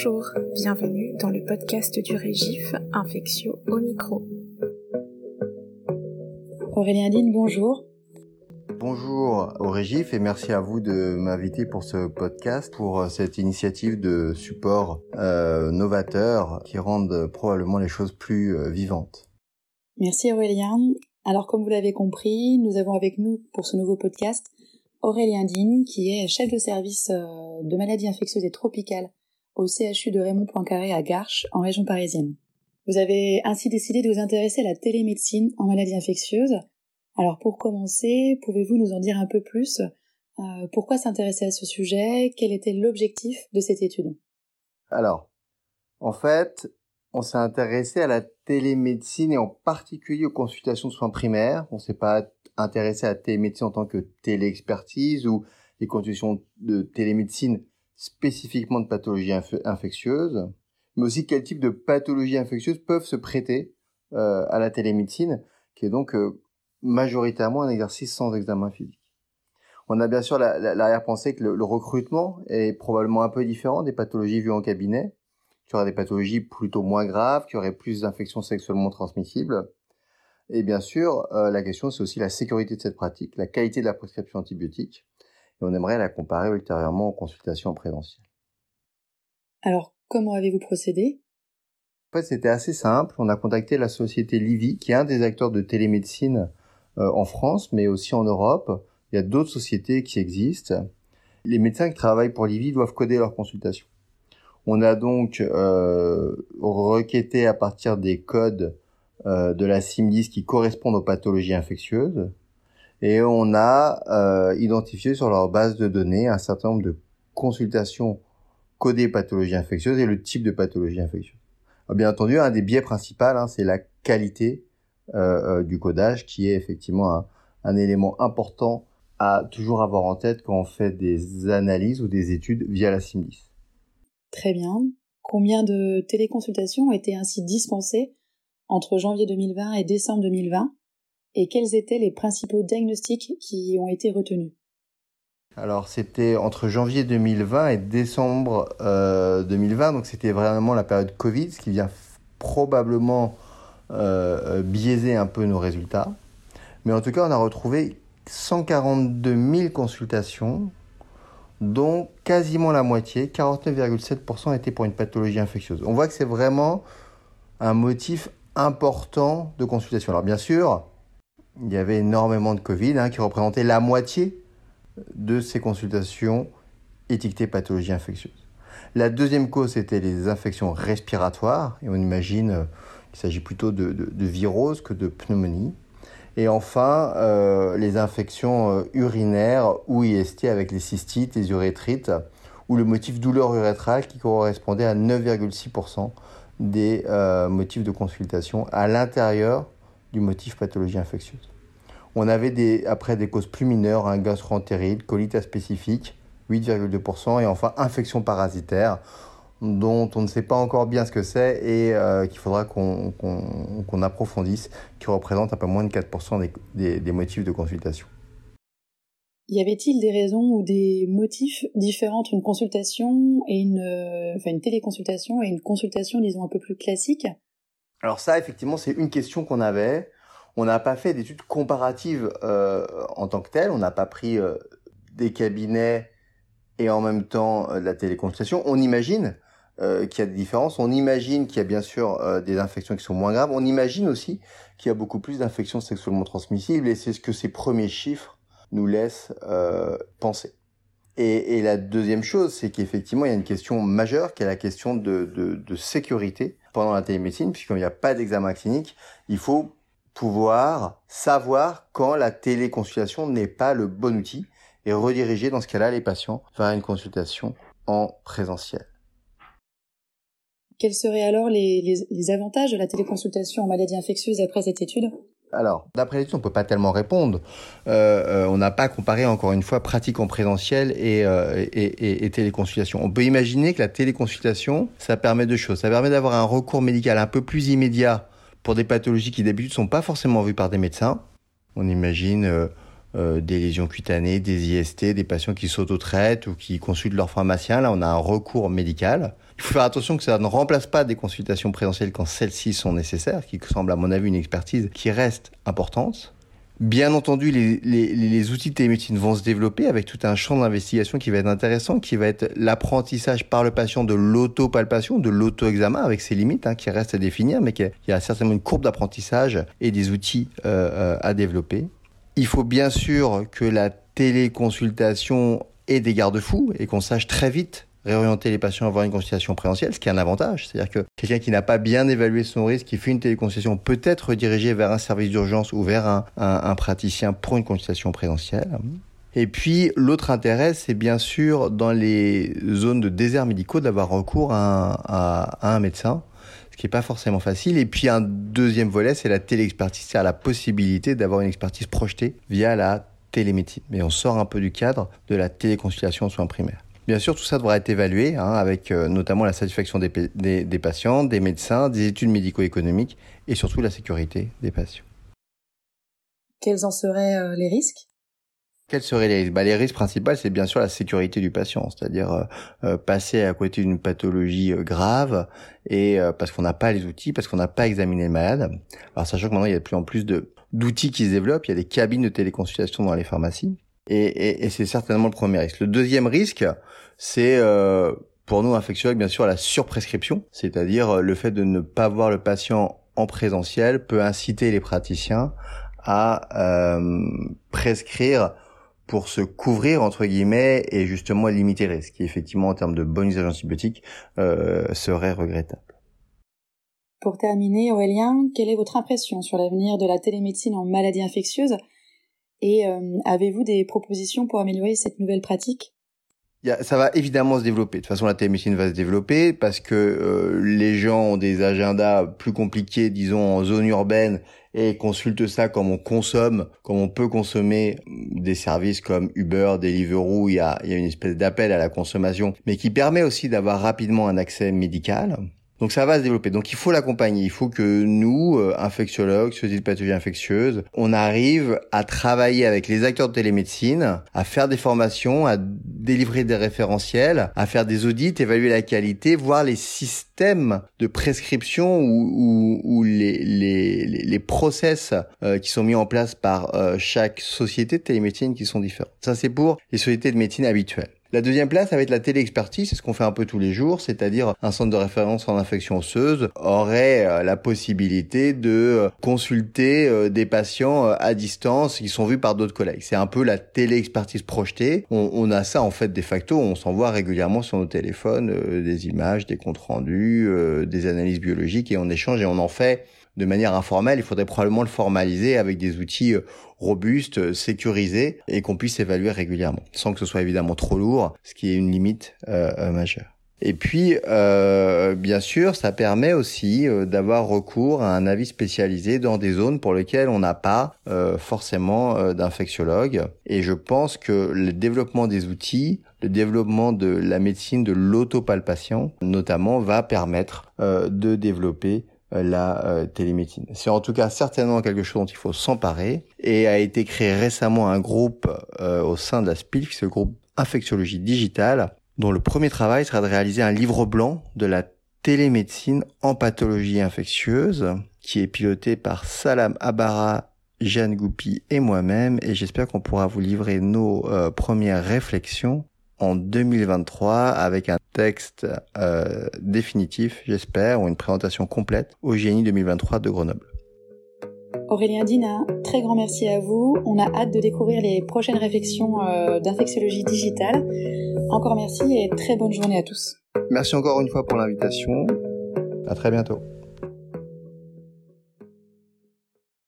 Bonjour, bienvenue dans le podcast du Régif Infectio au micro. Aurélien Dine, bonjour. Bonjour au Régif et merci à vous de m'inviter pour ce podcast, pour euh, cette initiative de support euh, novateur qui rendent probablement les choses plus euh, vivantes. Merci Aurélien. Alors comme vous l'avez compris, nous avons avec nous pour ce nouveau podcast Aurélien Digne qui est chef de service de maladies infectieuses et tropicales au CHU de Raymond Poincaré à Garches en région parisienne. Vous avez ainsi décidé de vous intéresser à la télémédecine en maladies infectieuses alors pour commencer, pouvez-vous nous en dire un peu plus? Euh, Pourquoi s'intéresser à ce sujet? Quel était l'objectif de cette étude? Alors, en fait, on s'est intéressé à la télémédecine et en particulier aux consultations de soins primaires. On s'est pas intéressé à la télémédecine en tant que téléexpertise ou les consultations de télémédecine spécifiquement de pathologies infectieuses, mais aussi quel type de pathologies infectieuses peuvent se prêter euh, à la télémédecine, qui est donc euh, majoritairement un exercice sans examen physique. On a bien sûr l'arrière-pensée que le, recrutement est probablement un peu différent des pathologies vues en cabinet. Tu auras des pathologies plutôt moins graves, qui auraient plus d'infections sexuellement transmissibles. Et bien sûr, euh, la question c'est aussi la sécurité de cette pratique, la qualité de la prescription antibiotique. Et on aimerait la comparer ultérieurement aux consultations en présentiel. Alors, comment avez-vous procédé? En fait, c'était assez simple. On a contacté la société Livy, qui est un des acteurs de télémédecine euh, en France, mais aussi en Europe. Il y a d'autres sociétés qui existent. Les médecins qui travaillent pour Livy doivent coder leurs consultations. On a donc euh, requêté à partir des codes euh, de la CIM10 qui correspondent aux pathologies infectieuses et on a euh, identifié sur leur base de données un certain nombre de consultations codées pathologies infectieuses et le type de pathologie infectieuse. bien entendu, un des biais principaux, hein, c'est la qualité euh, euh, du codage, qui est effectivement un, élément important à toujours avoir en tête quand on fait des analyses ou des études via la SIMDIS. Très bien. Combien de téléconsultations ont été ainsi dispensées entre janvier 2020 et décembre 2020 et quels étaient les principaux diagnostics qui ont été retenus? Alors c'était entre janvier 2020 et décembre 2020, euh, donc c'était vraiment la période Covid, ce qui vient probablement euh, biaiser un peu nos résultats. Mais en tout cas, on a retrouvé 142 000 consultations, dont quasiment la moitié, 49,7%, étaient pour une pathologie infectieuse. On voit que c'est vraiment un motif important de consultation. Alors bien sûr, il y avait énormément de Covid hein, qui représentait la moitié de ces consultations étiquetées pathologie infectieuse. La deuxième cause, c'était les infections respiratoires, et on imagine euh, il s'agit plutôt de, virose que de pneumonie. Et enfin, euh, les infections euh, urinaires ou IST avec les cystites, les urétrites, ou le motif douleur urétrale qui correspondait à 9,6% des motifs de consultation à l'intérieur du motif pathologie infectieuse. On avait des, après des causes plus mineures, un gastroentérite, colite spécifique, 8,2%, et enfin infection parasitaire, dont on ne sait pas encore bien ce que c'est et euh, qu'il faudra qu'on approfondisse, qui représente un peu moins de 4% des, motifs de consultation. Y avait-il des raisons ou des motifs différents entre une consultation et une, euh, enfin une téléconsultation et une consultation, disons, un peu plus classique? Alors ça, effectivement, c'est une question qu'on avait. On n'a pas fait d'études comparatives euh, en tant que telles. On n'a pas pris des cabinets et en même temps de la téléconsultation. On imagine euh, qu'il y a des différences. On imagine qu'il y a bien sûr euh, des infections qui sont moins graves. On imagine aussi qu'il y a beaucoup plus d'infections sexuellement transmissibles et c'est ce que ces premiers chiffres nous laissent euh, penser. Et, et, la deuxième chose, c'est qu'effectivement, il y a une question majeure qui est la question de, de, de sécurité pendant la télémédecine, puisqu'il n'y a pas d'examen clinique, il faut pouvoir savoir quand la téléconsultation n'est pas le bon outil et rediriger dans ce cas-là les patients vers une consultation en présentiel. Quels seraient alors les, avantages de la téléconsultation en maladie infectieuse après cette étude? Alors, d'après l'étude, on peut pas tellement répondre. Euh, euh, on n'a pas comparé, encore une fois, pratique en présentiel euh, et, et, téléconsultation. On peut imaginer que la téléconsultation, ça permet deux choses. Ça permet d'avoir un recours médical un peu plus immédiat pour des pathologies qui d'habitude sont pas forcément vues par des médecins. On imagine euh, des lésions cutanées, des IST, des patients qui s'auto-traitent ou qui consultent leur pharmacien. Là, on a un recours médical. Il faut faire attention que ça ne remplace pas des consultations présentielles quand celles-ci sont nécessaires, qui semble à mon avis une expertise qui reste importante. Bien entendu, les, outils de télémédecine vont se développer avec tout un champ d'investigation qui va être intéressant, qui va être l'apprentissage par le patient de l'autopalpation, de l'auto-examen avec ses limites hein, qui restent à définir, mais qu'il y a certainement une courbe d'apprentissage et des outils euh, euh, à développer. Il faut bien sûr que la téléconsultation ait des garde-fous et qu'on sache très vite réorienter les patients à avoir une consultation présentielle, ce qui est un avantage. C'est-à-dire que quelqu'un qui n'a pas bien évalué son risque, qui fait une téléconsultation, peut être redirigé vers un service d'urgence ou vers un, praticien pour une consultation présentielle. Et puis l'autre intérêt, c'est bien sûr dans les zones de déserts médicaux d'avoir recours à un, médecin qui n'est pas forcément facile. Et puis un deuxième volet, c'est la téléexpertise, c'est-à-dire la possibilité d'avoir une expertise projetée via la télémédecine. Mais on sort un peu du cadre de la téléconsultation en soins primaires. Bien sûr, tout ça devra être évalué, hein, avec euh, notamment la satisfaction des, patients, des médecins, des études médico-économiques et surtout la sécurité des patients. Quels en seraient euh, les risques? Quels seraient les risques bah, Les risques principaux, c'est bien sûr la sécurité du patient, c'est-à-dire euh, passer à côté d'une pathologie grave et parce qu'on n'a pas les outils, parce qu'on n'a pas examiné le malade. Alors sachant que maintenant il y a de plus en plus d'outils qui se développent, il y a des cabines de téléconsultation dans les pharmacies. Et, et, et c'est certainement le premier risque. Le deuxième risque, c'est euh, pour nous infectiologues bien sûr la surprescription, c'est-à-dire euh, le fait de ne pas voir le patient en présentiel peut inciter les praticiens à euh, prescrire pour se couvrir entre guillemets et justement limiter le risque, qui effectivement en termes de bon usage antibiotique euh, serait regrettable. Pour terminer, Aurélien, quelle est votre impression sur l'avenir de la télémédecine en maladies infectieuses? Et euh, avez-vous des propositions pour améliorer cette nouvelle pratique? Ça va évidemment se développer. De toute façon, la télémédecine va se développer parce que euh, les gens ont des agendas plus compliqués, disons en zone urbaine, et consultent ça comme on consomme, comme on peut consommer des services comme Uber, Deliveroo. Il y a, il y a une espèce d'appel à la consommation, mais qui permet aussi d'avoir rapidement un accès médical. Donc ça va se développer. Donc il faut l'accompagner. Il faut que nous, euh, infectiologues, sociétés de pathologie infectieuse, on arrive à travailler avec les acteurs de télémédecine, à faire des formations, à délivrer des référentiels, à faire des audits, évaluer la qualité, voir les systèmes de prescription ou, ou, les, les, les, process euh, qui sont mis en place par euh, chaque société de télémédecine qui sont différents. Ça c'est pour les sociétés de médecine habituelles. La deuxième place, ça va être la téléexpertise, c'est ce qu'on fait un peu tous les jours, c'est-à-dire un centre de référence en infection osseuse aurait euh, la possibilité de euh, consulter euh, des patients à distance qui sont vus par d'autres collègues. C'est un peu la téléexpertise projetée. On, a ça en fait de facto, on s'envoie régulièrement sur nos téléphones des images, des comptes rendus, des analyses biologiques et on échange et on en fait de manière informelle. Il faudrait probablement le formaliser avec des outils euh, robustes, euh, sécurisés et qu'on puisse évaluer régulièrement, sans que ce soit évidemment trop lourd, ce qui est une limite euh, majeure. Et puis, bien sûr, ça permet aussi d'avoir recours à un avis spécialisé dans des zones pour lesquelles on n'a pas forcément d'infectiologue. Et je pense que le développement des outils, le développement de la médecine de l'autopalpation, notamment, va permettre de développer la euh, télémédecine. C'est en tout cas certainement quelque chose dont il faut s'emparer et a été créé récemment un groupe euh, au sein de la SPILF, ce groupe Infectiologie Digitale, dont le premier travail sera de réaliser un livre blanc de la télémédecine en pathologie infectieuse qui est piloté par Salam Abara, Jeanne Goupi et moi-même et j'espère qu'on pourra vous livrer nos premières réflexions en 2023 avec un texte euh, définitif, j'espère, ou une présentation complète au GNI 2023 de Grenoble. Aurélien Dina, très grand merci à vous. On a hâte de découvrir les prochaines réflexions euh, d'infectiologie digitale. Encore merci et très bonne journée à tous. Merci encore une fois pour l'invitation. À très bientôt.